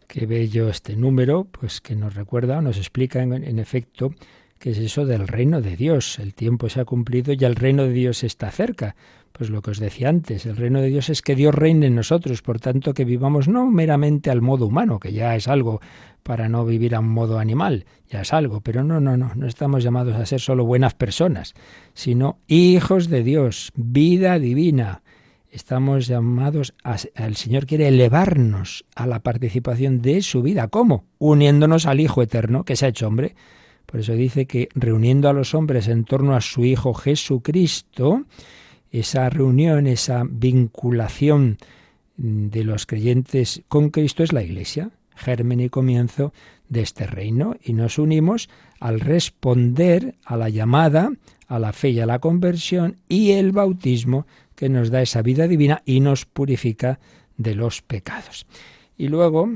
Qué bello este número, pues que nos recuerda, nos explica en, en efecto qué es eso del reino de Dios. El tiempo se ha cumplido y el reino de Dios está cerca. Pues lo que os decía antes, el reino de Dios es que Dios reine en nosotros, por tanto que vivamos no meramente al modo humano, que ya es algo para no vivir a un modo animal, ya es algo, pero no, no, no, no estamos llamados a ser solo buenas personas, sino hijos de Dios, vida divina. Estamos llamados a, el Señor quiere elevarnos a la participación de su vida. ¿Cómo? Uniéndonos al Hijo eterno que se ha hecho hombre. Por eso dice que reuniendo a los hombres en torno a su Hijo Jesucristo, esa reunión, esa vinculación de los creyentes con Cristo es la Iglesia, germen y comienzo de este reino, y nos unimos al responder a la llamada, a la fe y a la conversión y el bautismo que nos da esa vida divina y nos purifica de los pecados. Y luego,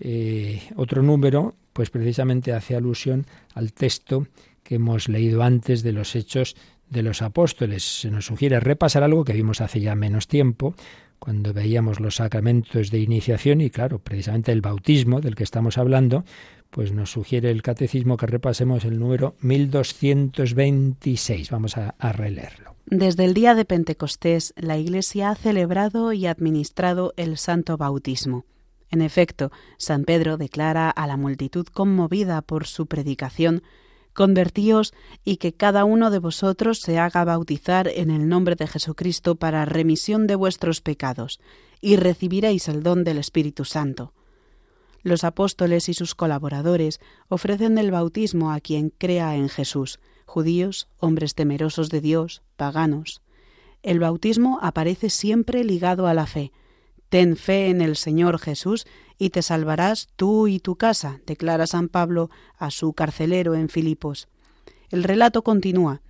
eh, otro número, pues precisamente hace alusión al texto que hemos leído antes de los hechos de los apóstoles. Se nos sugiere repasar algo que vimos hace ya menos tiempo, cuando veíamos los sacramentos de iniciación y claro, precisamente el bautismo del que estamos hablando, pues nos sugiere el catecismo que repasemos el número 1226. Vamos a, a releerlo. Desde el día de Pentecostés, la Iglesia ha celebrado y administrado el santo bautismo. En efecto, San Pedro declara a la multitud conmovida por su predicación Convertíos y que cada uno de vosotros se haga bautizar en el nombre de Jesucristo para remisión de vuestros pecados, y recibiréis el don del Espíritu Santo. Los apóstoles y sus colaboradores ofrecen el bautismo a quien crea en Jesús, judíos, hombres temerosos de Dios, paganos. El bautismo aparece siempre ligado a la fe, Ten fe en el Señor Jesús y te salvarás tú y tu casa, declara San Pablo a su carcelero en Filipos. El relato continúa.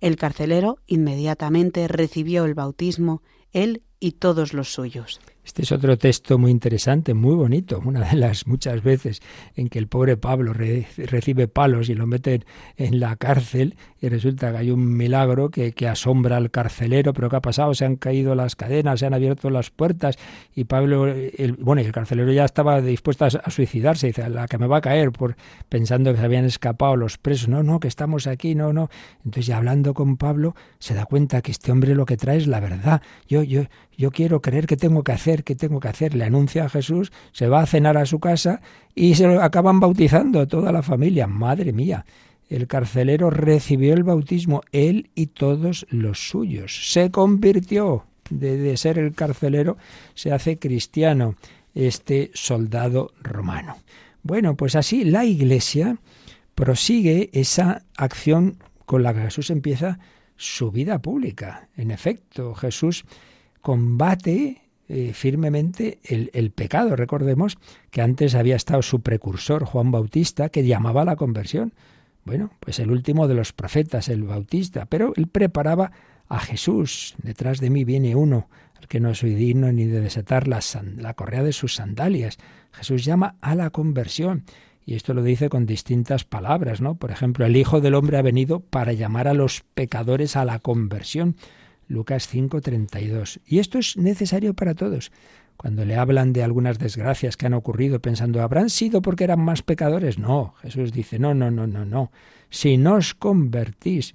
El carcelero inmediatamente recibió el bautismo, él y todos los suyos. Este es otro texto muy interesante, muy bonito, una de las muchas veces en que el pobre Pablo recibe palos y lo meten en la cárcel y resulta que hay un milagro que, asombra al carcelero, pero ¿qué ha pasado? Se han caído las cadenas, se han abierto las puertas y Pablo, el, bueno, y el carcelero ya estaba dispuesto a, suicidarse, dice, la que me va a caer por pensando que se habían escapado los presos, no, no, que estamos aquí, no, no. Entonces ya hablando con Pablo se da cuenta que este hombre lo que trae es la verdad. Yo, yo, yo quiero creer que tengo que hacer, que tengo que hacer. Le anuncia a Jesús, se va a cenar a su casa y se lo acaban bautizando toda la familia. Madre mía. El carcelero recibió el bautismo, él y todos los suyos. Se convirtió de, de ser el carcelero, se hace cristiano, este soldado romano. Bueno, pues así la Iglesia prosigue esa acción con la que Jesús empieza su vida pública. En efecto, Jesús combate eh, firmemente el, pecado. Recordemos que antes había estado su precursor, Juan Bautista, que llamaba a la conversión. Bueno, pues el último de los profetas, el Bautista, pero él preparaba a Jesús. Detrás de mí viene uno, al que no soy digno ni de desatar la, la correa de sus sandalias. Jesús llama a la conversión. Y esto lo dice con distintas palabras, ¿no? Por ejemplo, el Hijo del Hombre ha venido para llamar a los pecadores a la conversión. Lucas 5:32. Y esto es necesario para todos. Cuando le hablan de algunas desgracias que han ocurrido pensando, ¿habrán sido porque eran más pecadores? No, Jesús dice, no, no, no, no, no. Si no os convertís,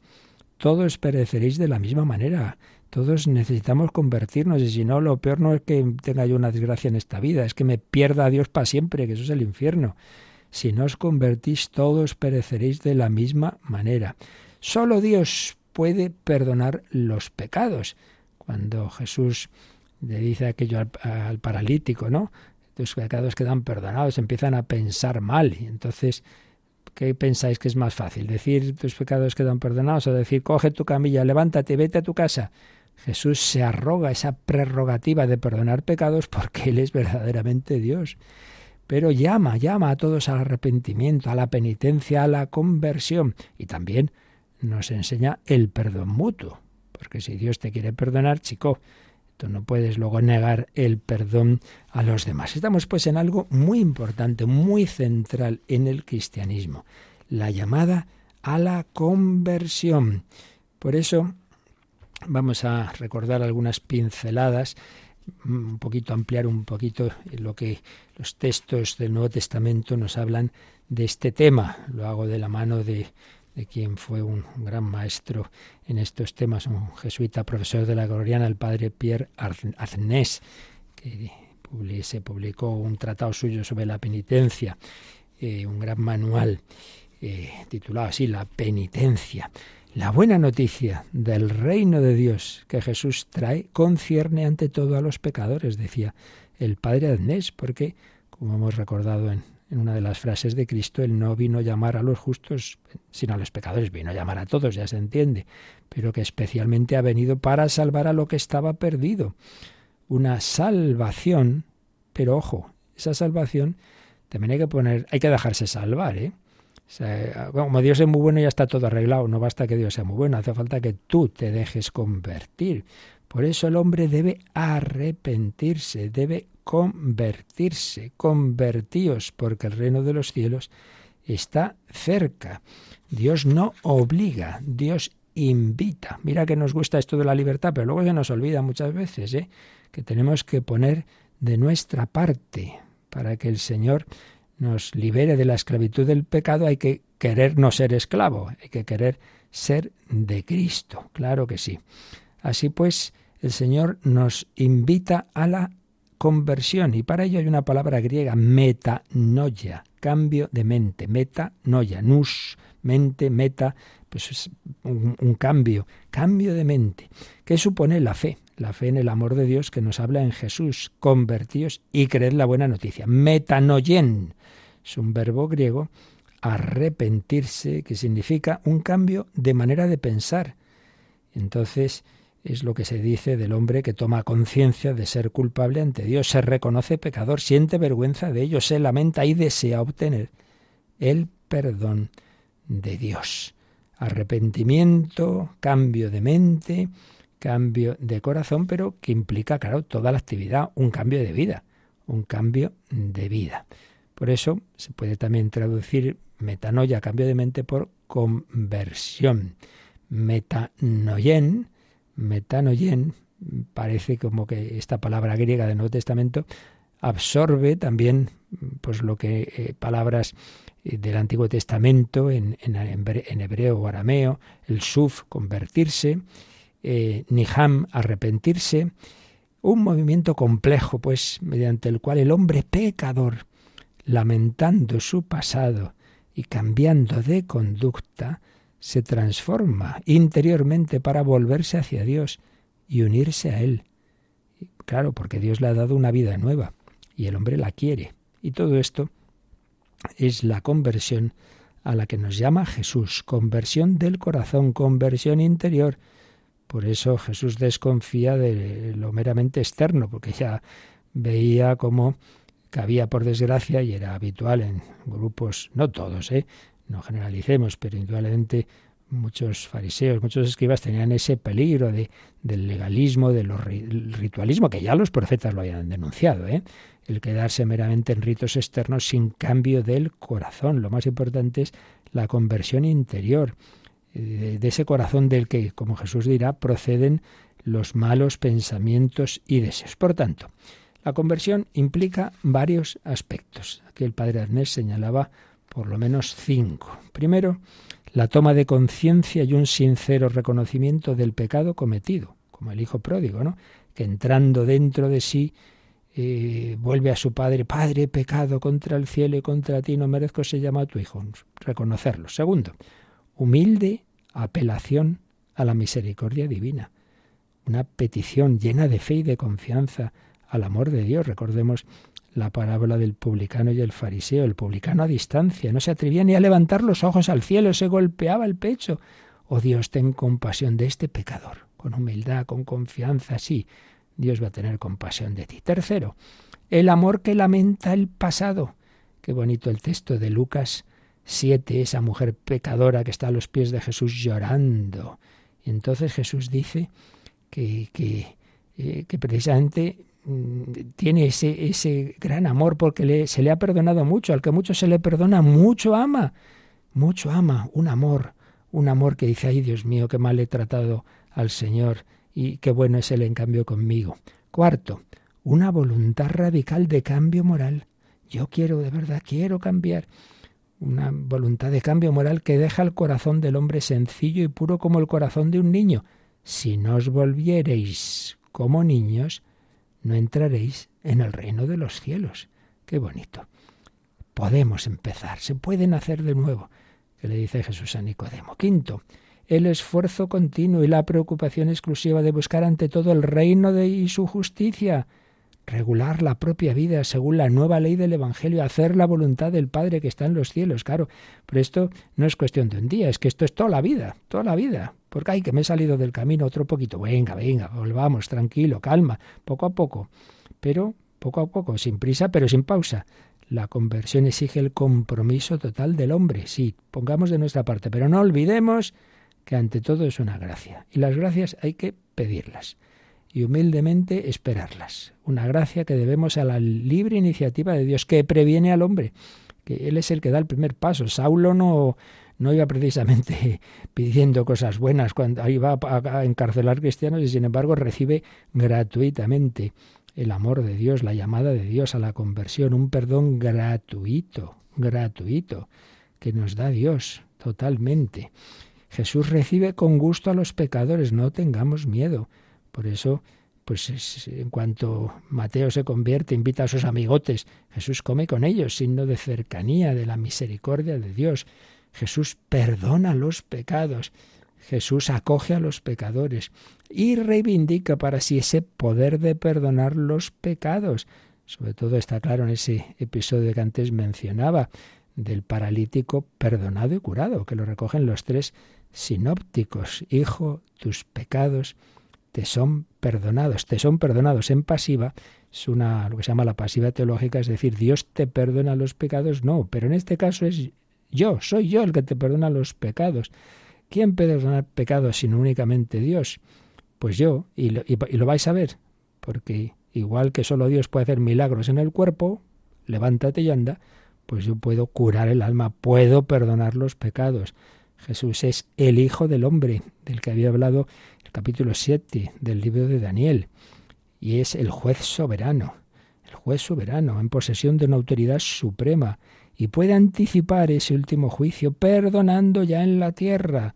todos pereceréis de la misma manera. Todos necesitamos convertirnos y si no, lo peor no es que tenga yo una desgracia en esta vida, es que me pierda a Dios para siempre, que eso es el infierno. Si no os convertís, todos pereceréis de la misma manera. Solo Dios puede perdonar los pecados. Cuando Jesús le dice aquello al, paralítico, ¿no? Tus pecados quedan perdonados, empiezan a pensar mal. Y entonces, ¿qué pensáis que es más fácil? ¿Decir tus pecados quedan perdonados o decir coge tu camilla, levántate, vete a tu casa? Jesús se arroga esa prerrogativa de perdonar pecados porque Él es verdaderamente Dios. Pero llama, llama a todos al arrepentimiento, a la penitencia, a la conversión. Y también nos enseña el perdón mutuo. Porque si Dios te quiere perdonar, chico, tú no puedes luego negar el perdón a los demás. Estamos pues en algo muy importante, muy central en el cristianismo, la llamada a la conversión. Por eso vamos a recordar algunas pinceladas, un poquito ampliar un poquito lo que los textos del Nuevo Testamento nos hablan de este tema. Lo hago de la mano de, de quien fue un gran maestro en estos temas, un jesuita profesor de la Gloriana, el padre Pierre Arnés, que se publicó un tratado suyo sobre la penitencia, eh, un gran manual eh, titulado así, La penitencia. La buena noticia del reino de Dios que Jesús trae concierne ante todo a los pecadores, decía el padre Adnés, porque, como hemos recordado en, en una de las frases de Cristo, Él no vino a llamar a los justos, sino a los pecadores, vino a llamar a todos, ya se entiende, pero que especialmente ha venido para salvar a lo que estaba perdido. Una salvación, pero ojo, esa salvación también hay que poner, hay que dejarse salvar, ¿eh? como Dios es muy bueno, ya está todo arreglado. No basta que Dios sea muy bueno, hace falta que tú te dejes convertir. Por eso el hombre debe arrepentirse, debe convertirse, convertíos, porque el reino de los cielos está cerca. Dios no obliga, Dios invita. Mira que nos gusta esto de la libertad, pero luego se nos olvida muchas veces ¿eh? que tenemos que poner de nuestra parte para que el Señor nos libere de la esclavitud del pecado, hay que querer no ser esclavo, hay que querer ser de Cristo, claro que sí. Así pues, el Señor nos invita a la conversión y para ello hay una palabra griega, metanoia, cambio de mente, metanoia, nous, mente, meta, pues es un, un cambio, cambio de mente. ¿Qué supone la fe? la fe en el amor de Dios que nos habla en Jesús. Convertíos y creed la buena noticia. Metanoyen es un verbo griego, arrepentirse, que significa un cambio de manera de pensar. Entonces, es lo que se dice del hombre que toma conciencia de ser culpable ante Dios, se reconoce pecador, siente vergüenza de ello, se lamenta y desea obtener el perdón de Dios. Arrepentimiento, cambio de mente, cambio de corazón, pero que implica, claro, toda la actividad, un cambio de vida, un cambio de vida. Por eso se puede también traducir metanoia, cambio de mente, por conversión. Metanoien, metanoien, parece como que esta palabra griega del Nuevo Testamento absorbe también pues lo que eh, palabras eh, del Antiguo Testamento en, en, hebreo o arameo, el suf, convertirse, eh, Niham, arrepentirse, un movimiento complejo, pues, mediante el cual el hombre pecador, lamentando su pasado y cambiando de conducta, se transforma interiormente para volverse hacia Dios y unirse a Él. Claro, porque Dios le ha dado una vida nueva y el hombre la quiere. Y todo esto es la conversión a la que nos llama Jesús, conversión del corazón, conversión interior, por eso Jesús desconfía de lo meramente externo, porque ya veía cómo cabía por desgracia y era habitual en grupos, no todos, ¿eh? No generalicemos, pero indudablemente muchos fariseos, muchos escribas tenían ese peligro de, del legalismo, del ritualismo, que ya los profetas lo habían denunciado, ¿eh? el quedarse meramente en ritos externos sin cambio del corazón. Lo más importante es la conversión interior, de ese corazón del que, como Jesús dirá, proceden los malos pensamientos y deseos. Por tanto, la conversión implica varios aspectos. Aquí el padre Arnés señalaba por lo menos cinco. Primero, la toma de conciencia y un sincero reconocimiento del pecado cometido, como el hijo pródigo, ¿no? que entrando dentro de sí eh, vuelve a su padre, Padre, pecado contra el cielo y contra ti, no merezco ser llamado tu hijo. Reconocerlo. Segundo, humilde apelación a la misericordia divina, una petición llena de fe y de confianza al amor de Dios. Recordemos la parábola del publicano y el fariseo. El publicano a distancia no se atrevía ni a levantar los ojos al cielo, se golpeaba el pecho. Oh Dios, ten compasión de este pecador. con humildad, con confianza, sí, Dios va a tener compasión de ti. Tercero, el amor que lamenta el pasado. Qué bonito el texto de Lucas 7, esa mujer pecadora que está a los pies de Jesús llorando. Y entonces Jesús dice que, que, eh, precisamente tiene ese, ese gran amor porque le, se le ha perdonado mucho. Al que mucho se le perdona, mucho ama. Mucho ama, un amor, un amor que dice, ay Dios mío, qué mal he tratado al Señor y qué bueno es Él en cambio conmigo. Cuarto, una voluntad radical de cambio moral. Yo quiero, de verdad, quiero cambiar. Una voluntad de cambio moral que deja el corazón del hombre sencillo y puro como el corazón de un niño. Si no os volviereis como niños, no entraréis en el reino de los cielos. Qué bonito. Podemos empezar, se pueden hacer de nuevo, que le dice Jesús a Nicodemo. Quinto, el esfuerzo continuo y la preocupación exclusiva de buscar ante todo el reino de y su justicia, regular la propia vida según la nueva ley del Evangelio, hacer la voluntad del Padre que está en los cielos, claro. Pero esto no es cuestión de un día, es que esto es toda la vida, toda la vida. Porque hay que me he salido del camino otro poquito. Venga, venga, volvamos, tranquilo, calma, poco a poco. Pero poco a poco, sin prisa, pero sin pausa. La conversión exige el compromiso total del hombre. Sí, pongamos de nuestra parte, pero no olvidemos que ante todo es una gracia. Y las gracias hay que pedirlas y humildemente esperarlas. Una gracia que debemos a la libre iniciativa de Dios, que previene al hombre, que Él es el que da el primer paso. Saulo no, no iba precisamente pidiendo cosas buenas cuando iba a encarcelar cristianos y sin embargo recibe gratuitamente el amor de Dios, la llamada de Dios a la conversión, un perdón gratuito, gratuito, que nos da Dios totalmente. Jesús recibe con gusto a los pecadores, no tengamos miedo. Por eso, pues en cuanto Mateo se convierte, invita a sus amigotes, Jesús come con ellos, signo de cercanía, de la misericordia de Dios. Jesús perdona los pecados. Jesús acoge a los pecadores y reivindica para sí ese poder de perdonar los pecados. Sobre todo está claro en ese episodio que antes mencionaba, del paralítico perdonado y curado, que lo recogen los tres sinópticos. Hijo, tus pecados te son perdonados, te son perdonados en pasiva, es una lo que se llama la pasiva teológica, es decir, Dios te perdona los pecados, no, pero en este caso es yo, soy yo el que te perdona los pecados. ¿Quién puede perdonar pecados sino únicamente Dios? Pues yo, y lo, y lo vais a ver, porque igual que solo Dios puede hacer milagros en el cuerpo, levántate y anda, pues yo puedo curar el alma, puedo perdonar los pecados. Jesús es el Hijo del Hombre, del que había hablado el capítulo 7 del libro de Daniel, y es el juez soberano, el juez soberano, en posesión de una autoridad suprema, y puede anticipar ese último juicio perdonando ya en la tierra,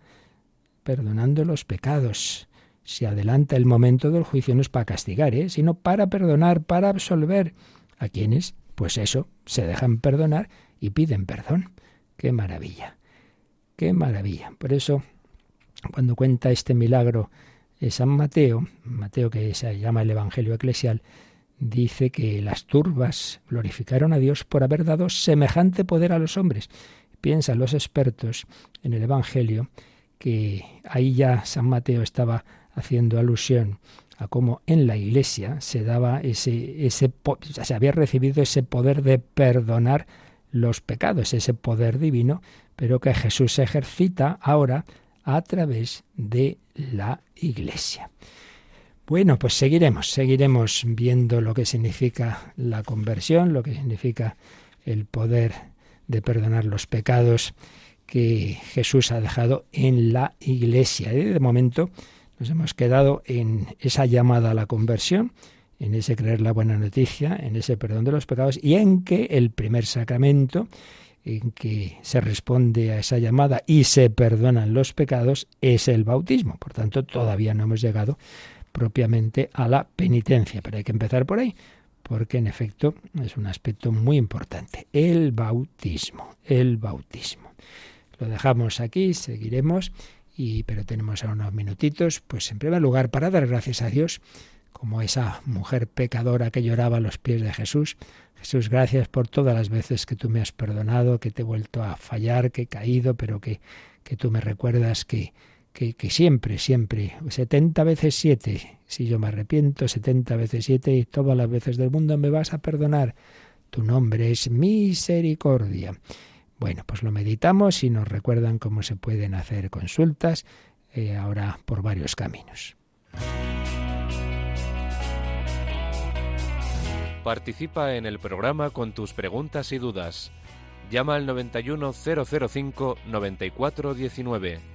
perdonando los pecados. Se adelanta el momento del juicio no es para castigar, ¿eh? sino para perdonar, para absolver a quienes, pues eso, se dejan perdonar y piden perdón. ¡Qué maravilla! Qué maravilla. Por eso, cuando cuenta este milagro de San Mateo, Mateo que se llama el Evangelio Eclesial, dice que las turbas glorificaron a Dios por haber dado semejante poder a los hombres. Piensan los expertos en el Evangelio que ahí ya San Mateo estaba haciendo alusión a cómo en la Iglesia se daba ese, ese se había recibido ese poder de perdonar los pecados, ese poder divino pero que Jesús ejercita ahora a través de la Iglesia. Bueno, pues seguiremos, seguiremos viendo lo que significa la conversión, lo que significa el poder de perdonar los pecados que Jesús ha dejado en la Iglesia. Y de momento nos hemos quedado en esa llamada a la conversión, en ese creer la buena noticia, en ese perdón de los pecados y en que el primer sacramento en que se responde a esa llamada y se perdonan los pecados es el bautismo. Por tanto, todavía no hemos llegado propiamente a la penitencia, pero hay que empezar por ahí, porque en efecto es un aspecto muy importante. El bautismo, el bautismo. Lo dejamos aquí, seguiremos, y, pero tenemos ahora unos minutitos, pues en primer lugar para dar gracias a Dios, como esa mujer pecadora que lloraba a los pies de Jesús, Jesús, gracias por todas las veces que tú me has perdonado, que te he vuelto a fallar, que he caído, pero que, que tú me recuerdas que, que, siempre, siempre, 70 veces 7, si yo me arrepiento, 70 veces 7 y todas las veces del mundo me vas a perdonar. Tu nombre es misericordia. Bueno, pues lo meditamos y nos recuerdan cómo se pueden hacer consultas eh, ahora por varios caminos. Participa en el programa con tus preguntas y dudas. Llama al 91005 9419.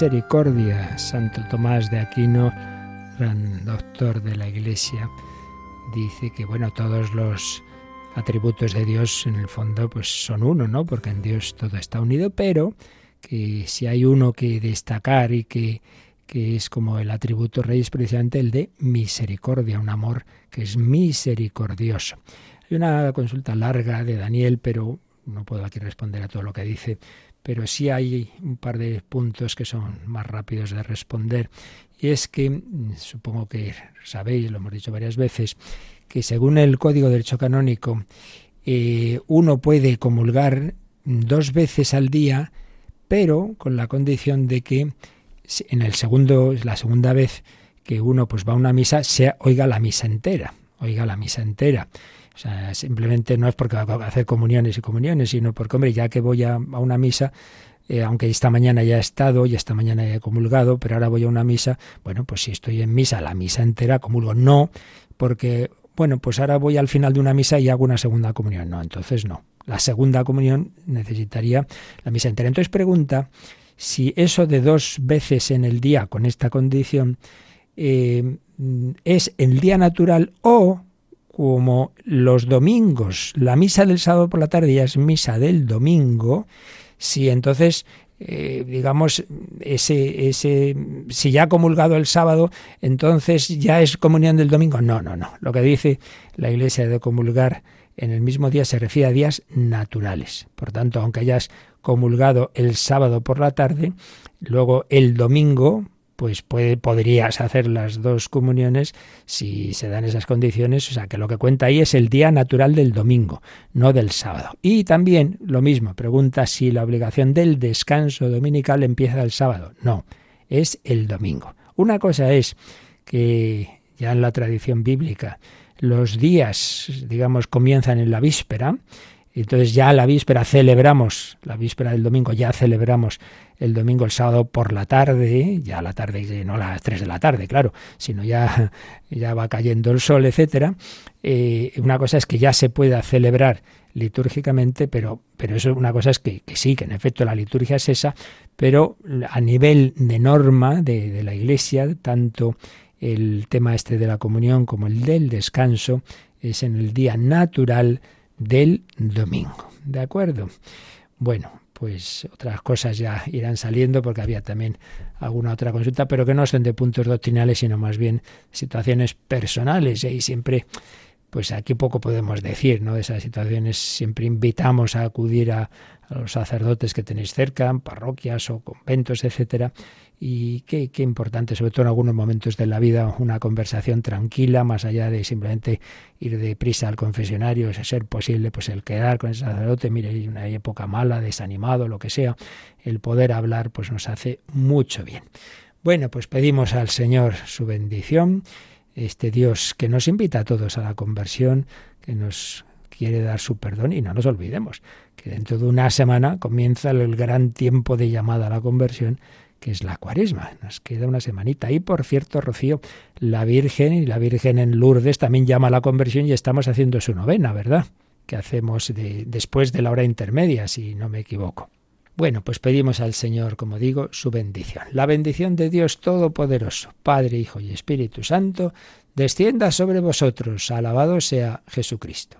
misericordia. Santo Tomás de Aquino, gran doctor de la Iglesia, dice que bueno, todos los atributos de Dios en el fondo pues son uno, ¿no? Porque en Dios todo está unido, pero que si hay uno que destacar y que, que es como el atributo rey es precisamente el de misericordia, un amor que es misericordioso. Hay una consulta larga de Daniel, pero no puedo aquí responder a todo lo que dice pero sí hay un par de puntos que son más rápidos de responder. Y es que, mm, supongo que sabéis, lo hemos dicho varias veces, que según el Código de Derecho Canónico, eh, uno puede comulgar dos veces al día, pero con la condición de que en el segundo, la segunda vez que uno pues va a una misa, se oiga la misa entera, oiga la misa entera. O sea, simplemente no es porque va a hacer comuniones y comuniones, sino porque, hombre, ya que voy a, una misa, eh, aunque esta mañana ya he estado y esta mañana he comulgado, pero ahora voy a una misa, bueno, pues si estoy en misa, la misa entera, comulgo. No, porque, bueno, pues ahora voy al final de una misa y hago una segunda comunión. No, entonces no. La segunda comunión necesitaría la misa entera. Entonces pregunta si eso de dos veces en el día con esta condición eh, es el día natural o como los domingos, la misa del sábado por la tarde ya es misa del domingo, si entonces eh, digamos, ese, ese, si ya ha comulgado el sábado, entonces ya es comunión del domingo. No, no, no. Lo que dice la Iglesia de comulgar en el mismo día se refiere a días naturales. Por tanto, aunque hayas comulgado el sábado por la tarde, luego el domingo, pues puede, podrías hacer las dos comuniones si se dan esas condiciones. O sea, que lo que cuenta ahí es el día natural del domingo, no del sábado. Y también lo mismo, pregunta si la obligación del descanso dominical empieza el sábado. No, es el domingo. Una cosa es que ya en la tradición bíblica los días, digamos, comienzan en la víspera, entonces ya la víspera celebramos, la víspera del domingo ya celebramos el domingo, el sábado por la tarde, ya la tarde, no las 3 de la tarde, claro, sino ya, ya va cayendo el sol, etcétera. Eh, una cosa es que ya se pueda celebrar litúrgicamente, pero, pero eso una cosa es que, sí, que en efecto la liturgia es esa, pero a nivel de norma de, de la Iglesia, tanto el tema este de la comunión como el del descanso es en el día natural del domingo. ¿De acuerdo? Bueno, pues otras cosas ya irán saliendo porque había también alguna otra consulta, pero que no son de puntos doctrinales, sino más bien situaciones personales. Y siempre, pues aquí poco podemos decir, ¿no? De esas situaciones siempre invitamos a acudir a, los sacerdotes que tenéis cerca, parroquias o conventos, etcétera, y qué, qué, importante, sobre todo en algunos momentos de la vida, una conversación tranquila, más allá de simplemente ir deprisa al confesionario, es ser posible, pues el quedar con el sacerdote, mire, hay una época mala, desanimado, lo que sea, el poder hablar, pues nos hace mucho bien. Bueno, pues pedimos al Señor su bendición, este Dios que nos invita a todos a la conversión, que nos quiere dar su perdón y no nos olvidemos que dentro de una semana comienza el gran tiempo de llamada a la conversión que es la cuaresma. Nos queda una semanita. Y por cierto, Rocío, la Virgen y la Virgen en Lourdes también llama a la conversión y estamos haciendo su novena, ¿verdad? Que hacemos de, después de la hora intermedia, si no me equivoco. Bueno, pues pedimos al Señor, como digo, su bendición. La bendición de Dios Todopoderoso, Padre, Hijo y Espíritu Santo, descienda sobre vosotros. Alabado sea Jesucristo.